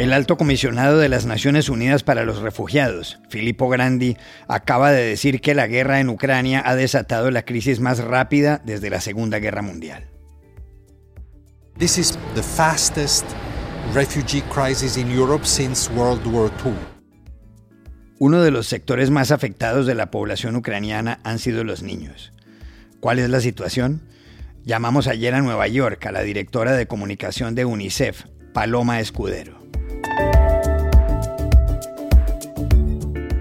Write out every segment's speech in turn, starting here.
El alto comisionado de las Naciones Unidas para los Refugiados, Filippo Grandi, acaba de decir que la guerra en Ucrania ha desatado la crisis más rápida desde la Segunda Guerra Mundial. This is the fastest refugee crisis in Europe since World War II. Uno de los sectores más afectados de la población ucraniana han sido los niños. ¿Cuál es la situación? Llamamos ayer a Nueva York a la directora de comunicación de UNICEF, Paloma Escudero.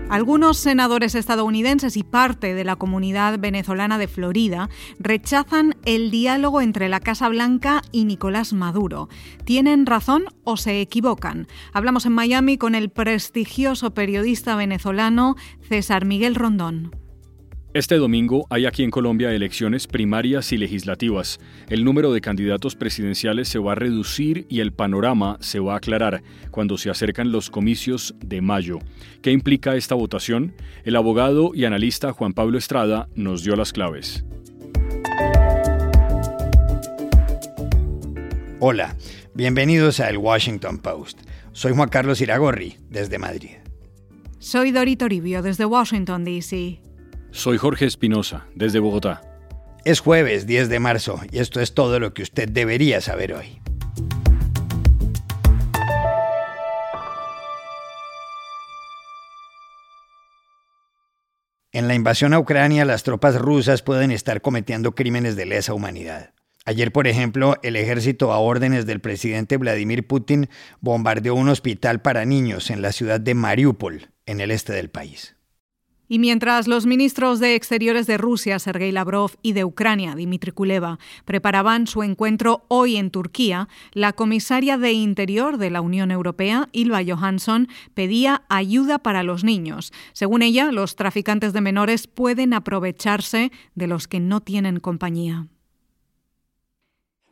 Algunos senadores estadounidenses y parte de la comunidad venezolana de Florida rechazan el diálogo entre la Casa Blanca y Nicolás Maduro. ¿Tienen razón o se equivocan? Hablamos en Miami con el prestigioso periodista venezolano César Miguel Rondón. Este domingo hay aquí en Colombia elecciones primarias y legislativas. El número de candidatos presidenciales se va a reducir y el panorama se va a aclarar cuando se acercan los comicios de mayo. ¿Qué implica esta votación? El abogado y analista Juan Pablo Estrada nos dio las claves. Hola, bienvenidos a El Washington Post. Soy Juan Carlos Iragorri, desde Madrid. Soy Dori Toribio, desde Washington, D.C. Soy Jorge Espinosa, desde Bogotá. Es jueves 10 de marzo y esto es todo lo que usted debería saber hoy. En la invasión a Ucrania, las tropas rusas pueden estar cometiendo crímenes de lesa humanidad. Ayer, por ejemplo, el ejército a órdenes del presidente Vladimir Putin bombardeó un hospital para niños en la ciudad de Mariupol, en el este del país. Y mientras los ministros de Exteriores de Rusia, Sergei Lavrov, y de Ucrania, Dmitry Kuleva, preparaban su encuentro hoy en Turquía, la comisaria de Interior de la Unión Europea, Ilva Johansson, pedía ayuda para los niños. Según ella, los traficantes de menores pueden aprovecharse de los que no tienen compañía.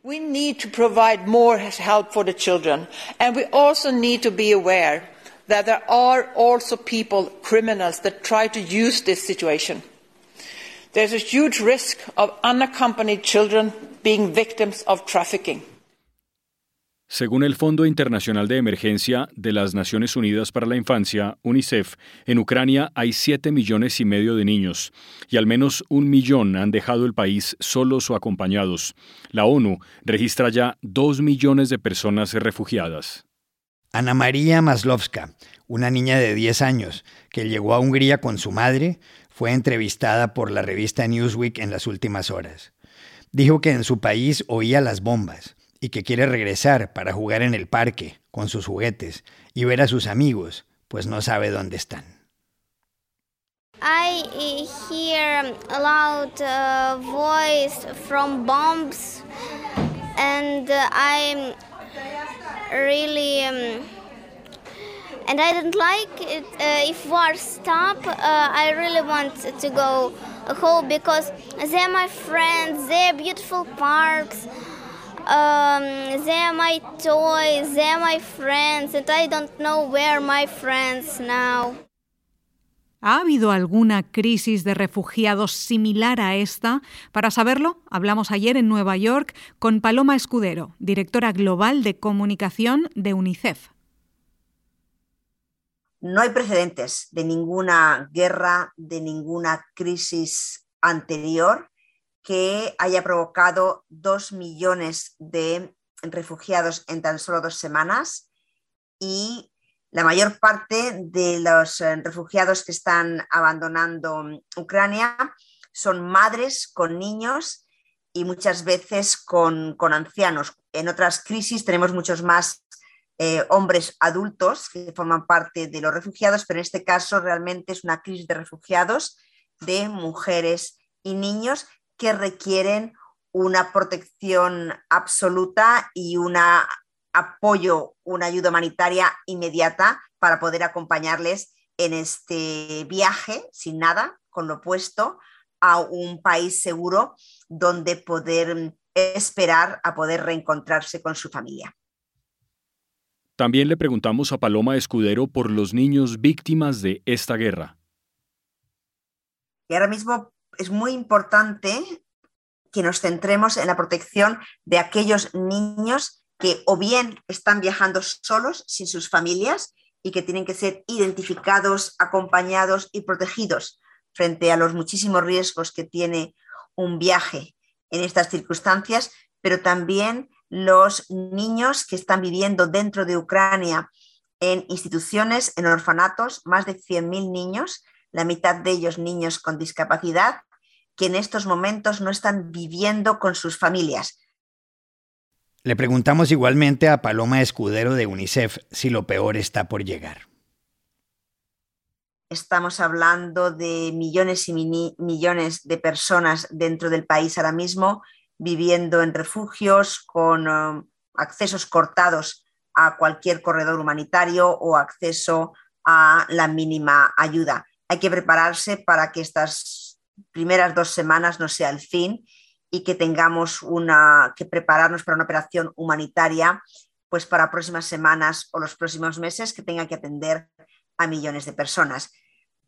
We need to provide more help for the children, and we also need to be aware that there are also people, criminals, that try to use this situation. There's a huge risk of unaccompanied children being victims of trafficking. Según el Fondo Internacional de Emergencia de las Naciones Unidas para la Infancia, UNICEF, en Ucrania hay 7 millones y medio de niños y al menos un millón han dejado el país solos o acompañados. La ONU registra ya 2 millones de personas refugiadas. Ana María Maslovska, una niña de 10 años que llegó a Hungría con su madre, fue entrevistada por la revista Newsweek en las últimas horas. Dijo que en su país oía las bombas y que quiere regresar para jugar en el parque con sus juguetes y ver a sus amigos, pues no sabe dónde están. I hear a loud uh, voice from bombs and uh, I'm really um, and I don't like it. Uh, if war stop, uh, I really want to go home because they're my friends. They're beautiful parks. Um, they're my toys. They're my friends, and I don't know where my friends now. ¿Ha habido alguna crisis de refugiados similar a esta? Para saberlo, hablamos ayer en Nueva York con Paloma Escudero, directora global de comunicación de UNICEF. No hay precedentes de ninguna guerra, de ninguna crisis anterior que haya provocado dos millones de refugiados en tan solo dos semanas y la mayor parte de los eh, refugiados que están abandonando Ucrania son madres con niños y muchas veces con, ancianos. En otras crisis tenemos muchos más eh, hombres adultos que forman parte de los refugiados, pero en este caso realmente es una crisis de refugiados de mujeres y niños que requieren una protección absoluta y una apoyo, una ayuda humanitaria inmediata para poder acompañarles en este viaje sin nada, con lo opuesto, a un país seguro donde poder esperar a poder reencontrarse con su familia. También le preguntamos a Paloma Escudero por los niños víctimas de esta guerra. Y ahora mismo es muy importante que nos centremos en la protección de aquellos niños que o bien están viajando solos, sin sus familias, y que tienen que ser identificados, acompañados y protegidos frente a los muchísimos riesgos que tiene un viaje en estas circunstancias, pero también los niños que están viviendo dentro de Ucrania en instituciones, en orfanatos, más de 100.000 niños, la mitad de ellos niños con discapacidad, que en estos momentos no están viviendo con sus familias. Le preguntamos igualmente a Paloma Escudero de UNICEF si lo peor está por llegar. Estamos hablando de millones y millones de personas dentro del país ahora mismo viviendo en refugios con um, accesos cortados a cualquier corredor humanitario o acceso a la mínima ayuda. Hay que prepararse para que estas primeras dos semanas no sea el fin y que tengamos una, que prepararnos para una operación humanitaria pues para próximas semanas o los próximos meses que tenga que atender a millones de personas.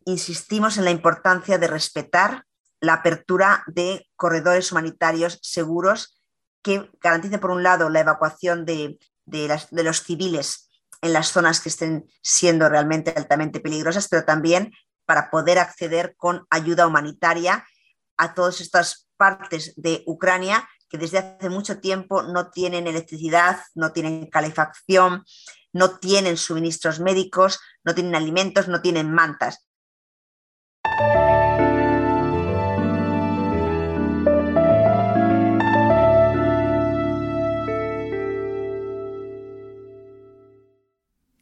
Insistimos en la importancia de respetar la apertura de corredores humanitarios seguros que garanticen, por un lado, la evacuación de, de los civiles en las zonas que estén siendo realmente altamente peligrosas, pero también para poder acceder con ayuda humanitaria a todas estas partes de Ucrania que desde hace mucho tiempo no tienen electricidad, no tienen calefacción, no tienen suministros médicos, no tienen alimentos, no tienen mantas.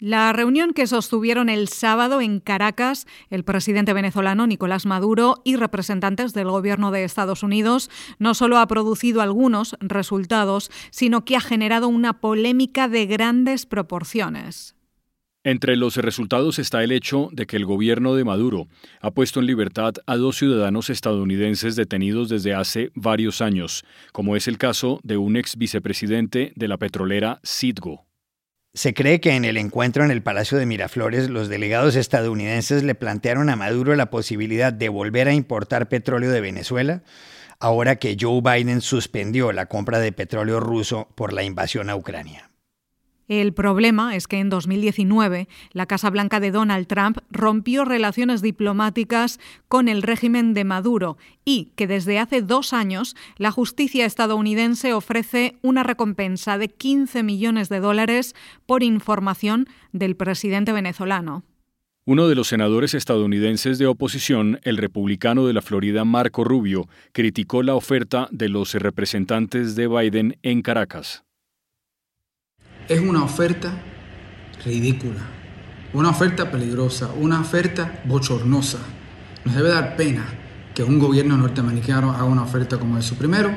La reunión que sostuvieron el sábado en Caracas el presidente venezolano Nicolás Maduro y representantes del gobierno de Estados Unidos no solo ha producido algunos resultados, sino que ha generado una polémica de grandes proporciones. Entre los resultados está el hecho de que el gobierno de Maduro ha puesto en libertad a dos ciudadanos estadounidenses detenidos desde hace varios años, como es el caso de un ex vicepresidente de la petrolera Citgo. Se cree que en el encuentro en el Palacio de Miraflores los delegados estadounidenses le plantearon a Maduro la posibilidad de volver a importar petróleo de Venezuela, ahora que Joe Biden suspendió la compra de petróleo ruso por la invasión a Ucrania. El problema es que en 2019 la Casa Blanca de Donald Trump rompió relaciones diplomáticas con el régimen de Maduro y que desde hace dos años la justicia estadounidense ofrece una recompensa de 15 millones de dólares por información del presidente venezolano. Uno de los senadores estadounidenses de oposición, el republicano de la Florida Marco Rubio, criticó la oferta de los representantes de Biden en Caracas es una oferta ridícula, una oferta peligrosa, una oferta bochornosa. Nos debe dar pena que un gobierno norteamericano haga una oferta como eso. Primero,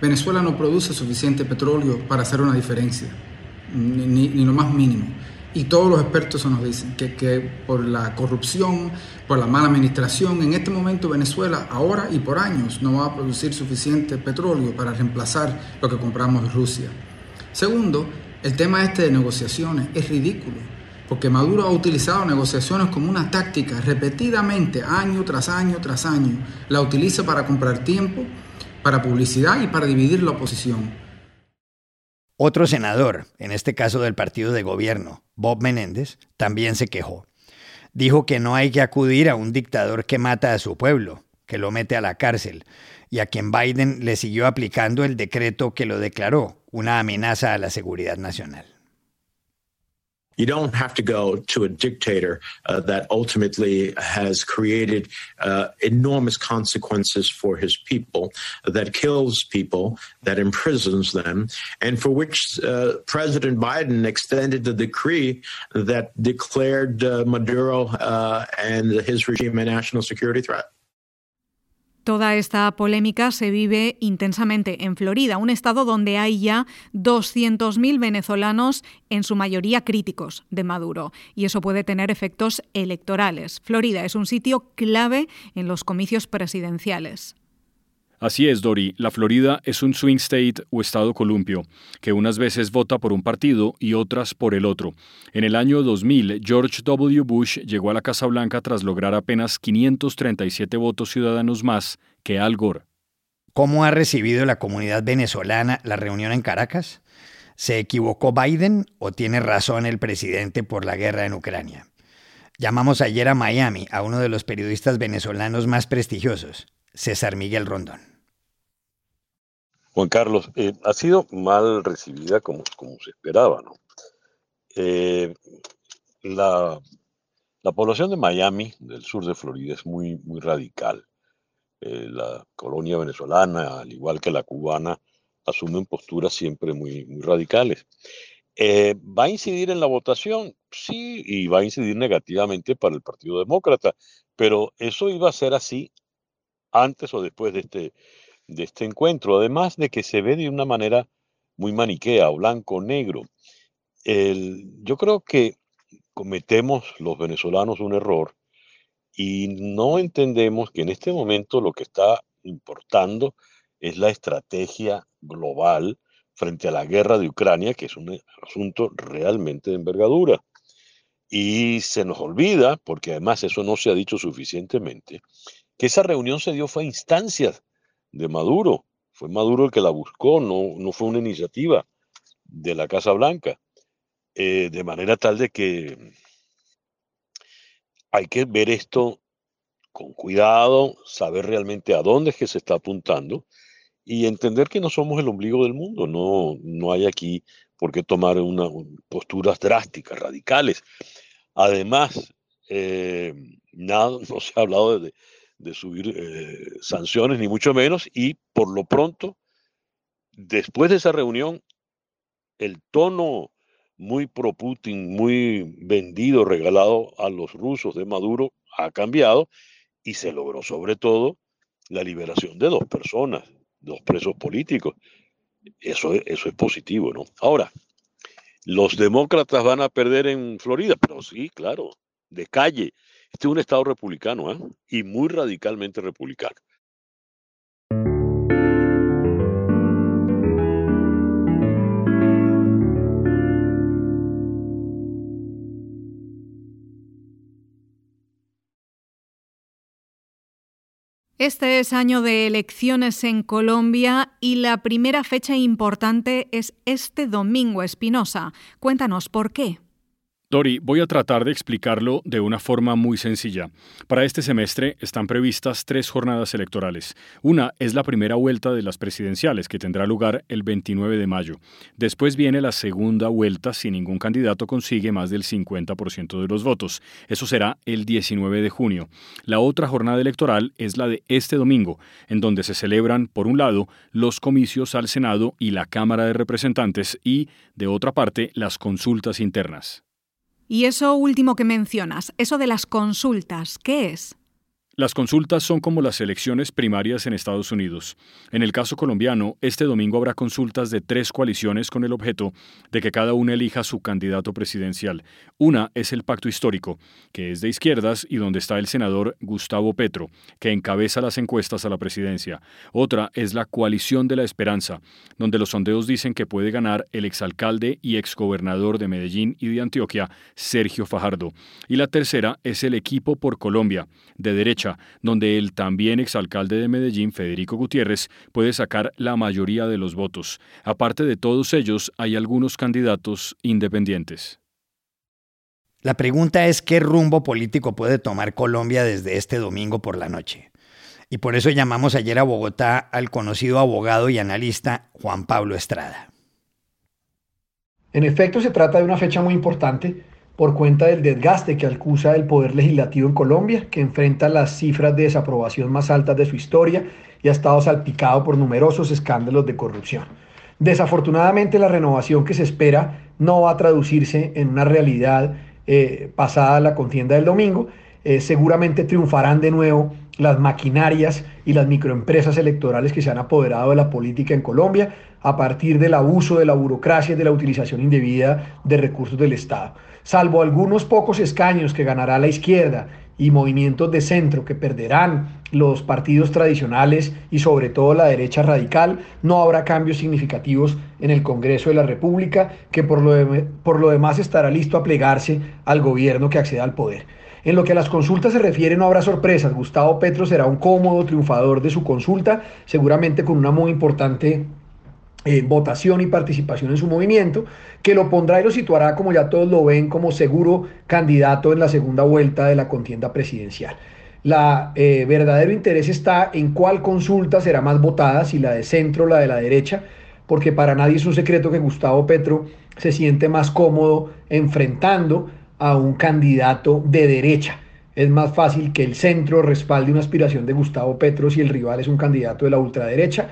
Venezuela no produce suficiente petróleo para hacer una diferencia, ni, lo más mínimo. Y todos los expertos nos dicen que, que, por la corrupción, por la mala administración, en este momento Venezuela, ahora y por años, no va a producir suficiente petróleo para reemplazar lo que compramos de Rusia. Segundo, el tema este de negociaciones es ridículo, porque Maduro ha utilizado negociaciones como una táctica repetidamente, año tras año tras año. La utiliza para comprar tiempo, para publicidad y para dividir la oposición. Otro senador, en este caso del partido de gobierno, Bob Menéndez, también se quejó. Dijo que no hay que acudir a un dictador que mata a su pueblo, que lo mete a la cárcel, y a quien Biden le siguió aplicando el decreto que lo declaró una amenaza a la seguridad nacional. You don't have to go to a dictator uh, that ultimately has created uh, enormous consequences for his people, that kills people, that imprisons them, and for which uh, President Biden extended the decree that declared uh, Maduro uh, and his regime a national security threat. Toda esta polémica se vive intensamente en Florida, un estado donde hay ya 200.000 venezolanos, en su mayoría críticos de Maduro, y eso puede tener efectos electorales. Florida es un sitio clave en los comicios presidenciales. Así es, Dori. La Florida es un swing state o estado columpio, que unas veces vota por un partido y otras por el otro. En el año 2000, George W. Bush llegó a la Casa Blanca tras lograr apenas 537 votos ciudadanos más que Al Gore. ¿Cómo ha recibido la comunidad venezolana la reunión en Caracas? ¿Se equivocó Biden o tiene razón el presidente por la guerra en Ucrania? Llamamos ayer a Miami a uno de los periodistas venezolanos más prestigiosos, César Miguel Rondón. Juan Carlos, eh, ha sido mal recibida como, se esperaba, ¿no? Eh, la, población de Miami, del sur de Florida, es muy, muy radical. Eh, la colonia venezolana, al igual que la cubana, asumen posturas siempre muy, muy radicales. ¿Va a incidir en la votación? Sí, y va a incidir negativamente para el Partido Demócrata, pero eso iba a ser así antes o después de este, de este encuentro, además de que se ve de una manera muy maniquea, blanco-negro. Yo creo que cometemos los venezolanos un error y no entendemos que en este momento lo que está importando es la estrategia global frente a la guerra de Ucrania, que es un asunto realmente de envergadura. Y se nos olvida, porque además eso no se ha dicho suficientemente, que esa reunión se dio fue a instancias de Maduro. Fue Maduro el que la buscó, no, no fue una iniciativa de la Casa Blanca. Eh, de manera tal de que hay que ver esto con cuidado, saber realmente a dónde es que se está apuntando y entender que no somos el ombligo del mundo, no, no hay aquí por qué tomar una, posturas drásticas, radicales. Además, eh, nada, no se ha hablado de, de subir eh, sanciones, ni mucho menos, y por lo pronto, después de esa reunión, el tono muy pro Putin, muy vendido, regalado a los rusos de Maduro, ha cambiado y se logró sobre todo la liberación de dos personas, dos presos políticos. Eso, eso es positivo, ¿no? Ahora, los demócratas van a perder en Florida, pero sí, claro, de calle. Este es un estado republicano ¿eh? y muy radicalmente republicano. Este es año de elecciones en Colombia y la primera fecha importante es este domingo, Espinosa. Cuéntanos por qué. Dori, voy a tratar de explicarlo de una forma muy sencilla. Para este semestre están previstas tres jornadas electorales. Una es la primera vuelta de las presidenciales, que tendrá lugar el 29 de mayo. Después viene la segunda vuelta si ningún candidato consigue más del 50% de los votos. Eso será el 19 de junio. La otra jornada electoral es la de este domingo, en donde se celebran, por un lado, los comicios al Senado y la Cámara de Representantes y, de otra parte, las consultas internas. Y eso último que mencionas, eso de las consultas, ¿qué es? Las consultas son como las elecciones primarias en Estados Unidos. En el caso colombiano, este domingo habrá consultas de tres coaliciones con el objeto de que cada una elija su candidato presidencial. Una es el Pacto Histórico, que es de izquierdas y donde está el senador Gustavo Petro, que encabeza las encuestas a la presidencia. Otra es la Coalición de la Esperanza, donde los sondeos dicen que puede ganar el exalcalde y exgobernador de Medellín y de Antioquia, Sergio Fajardo. Y la tercera es el Equipo por Colombia, de derecha donde el también exalcalde de Medellín, Federico Gutiérrez, puede sacar la mayoría de los votos. Aparte de todos ellos, hay algunos candidatos independientes. La pregunta es qué rumbo político puede tomar Colombia desde este domingo por la noche. Y por eso llamamos ayer a Bogotá al conocido abogado y analista Juan Pablo Estrada. En efecto, se trata de una fecha muy importante por cuenta del desgaste que acusa el Poder Legislativo en Colombia, que enfrenta las cifras de desaprobación más altas de su historia y ha estado salpicado por numerosos escándalos de corrupción. Desafortunadamente, la renovación que se espera no va a traducirse en una realidad eh, pasada la contienda del domingo. Eh, seguramente triunfarán de nuevo las maquinarias y las microempresas electorales que se han apoderado de la política en Colombia a partir del abuso de la burocracia y de la utilización indebida de recursos del Estado salvo algunos pocos escaños que ganará la izquierda y movimientos de centro que perderán los partidos tradicionales y sobre todo la derecha radical, no habrá cambios significativos en el Congreso de la República, que por lo, por lo demás estará listo a plegarse al gobierno que acceda al poder. En lo que a las consultas se refiere no habrá sorpresas. Gustavo Petro será un cómodo triunfador de su consulta, seguramente con una muy importante eh, votación y participación en su movimiento, que lo pondrá y lo situará, como ya todos lo ven, como seguro candidato en la segunda vuelta de la contienda presidencial. La eh, verdadero interés está en cuál consulta será más votada, si la de centro o la de la derecha, porque para nadie es un secreto que Gustavo Petro se siente más cómodo enfrentando a un candidato de derecha. Es más fácil que el centro respalde una aspiración de Gustavo Petro si el rival es un candidato de la ultraderecha,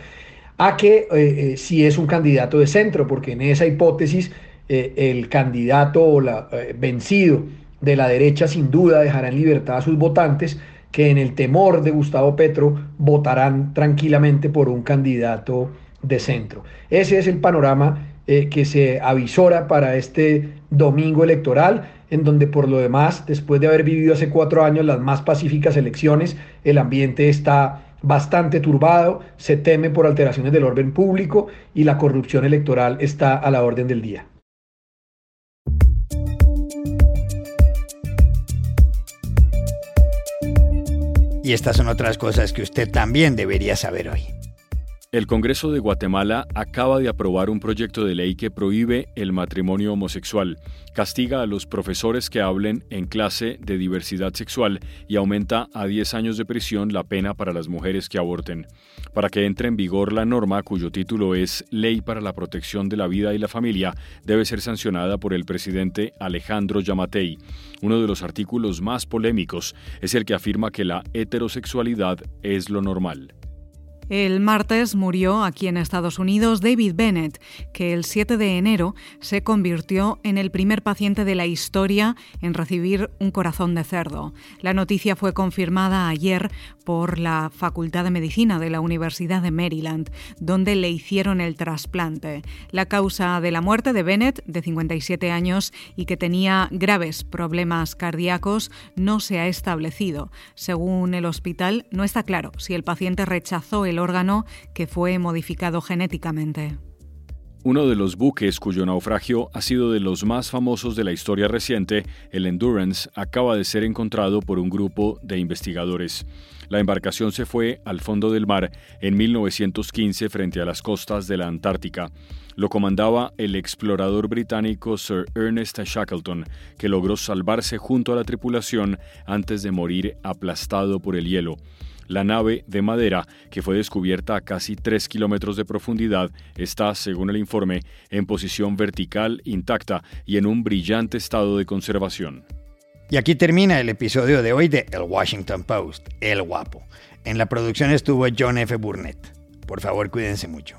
a que eh, eh, si es un candidato de centro, porque en esa hipótesis eh, el candidato o la, vencido de la derecha sin duda dejará en libertad a sus votantes que en el temor de Gustavo Petro votarán tranquilamente por un candidato de centro. Ese es el panorama que se avisora para este domingo electoral en donde por lo demás, después de haber vivido hace cuatro años las más pacíficas elecciones, el ambiente está bastante turbado, se teme por alteraciones del orden público y la corrupción electoral está a la orden del día. Y estas son otras cosas que usted también debería saber hoy. El Congreso de Guatemala acaba de aprobar un proyecto de ley que prohíbe el matrimonio homosexual, castiga a los profesores que hablen en clase de diversidad sexual y aumenta a 10 años de prisión la pena para las mujeres que aborten. Para que entre en vigor la norma, cuyo título es Ley para la Protección de la Vida y la Familia, debe ser sancionada por el presidente Alejandro Yamatei. Uno de los artículos más polémicos es el que afirma que la heterosexualidad es lo normal. El martes murió aquí en Estados Unidos David Bennett, que el 7 de enero se convirtió en el primer paciente de la historia en recibir un corazón de cerdo. La noticia fue confirmada ayer por la Facultad de Medicina de la Universidad de Maryland, donde le hicieron el trasplante. La causa de la muerte de Bennett, de 57 años y que tenía graves problemas cardíacos, no se ha establecido. Según el hospital, no está claro si el paciente rechazó el el órgano que fue modificado genéticamente. Uno de los buques cuyo naufragio ha sido de los más famosos de la historia reciente, el Endurance, acaba de ser encontrado por un grupo de investigadores. La embarcación se fue al fondo del mar en 1915 frente a las costas de la Antártica. Lo comandaba el explorador británico Sir Ernest Shackleton, que logró salvarse junto a la tripulación antes de morir aplastado por el hielo. La nave de madera, que fue descubierta a casi 3 kilómetros de profundidad, está, según el informe, en posición vertical, intacta y en un brillante estado de conservación. Y aquí termina el episodio de hoy de El Washington Post, El Guapo. En la producción estuvo John F. Burnett. Por favor, cuídense mucho.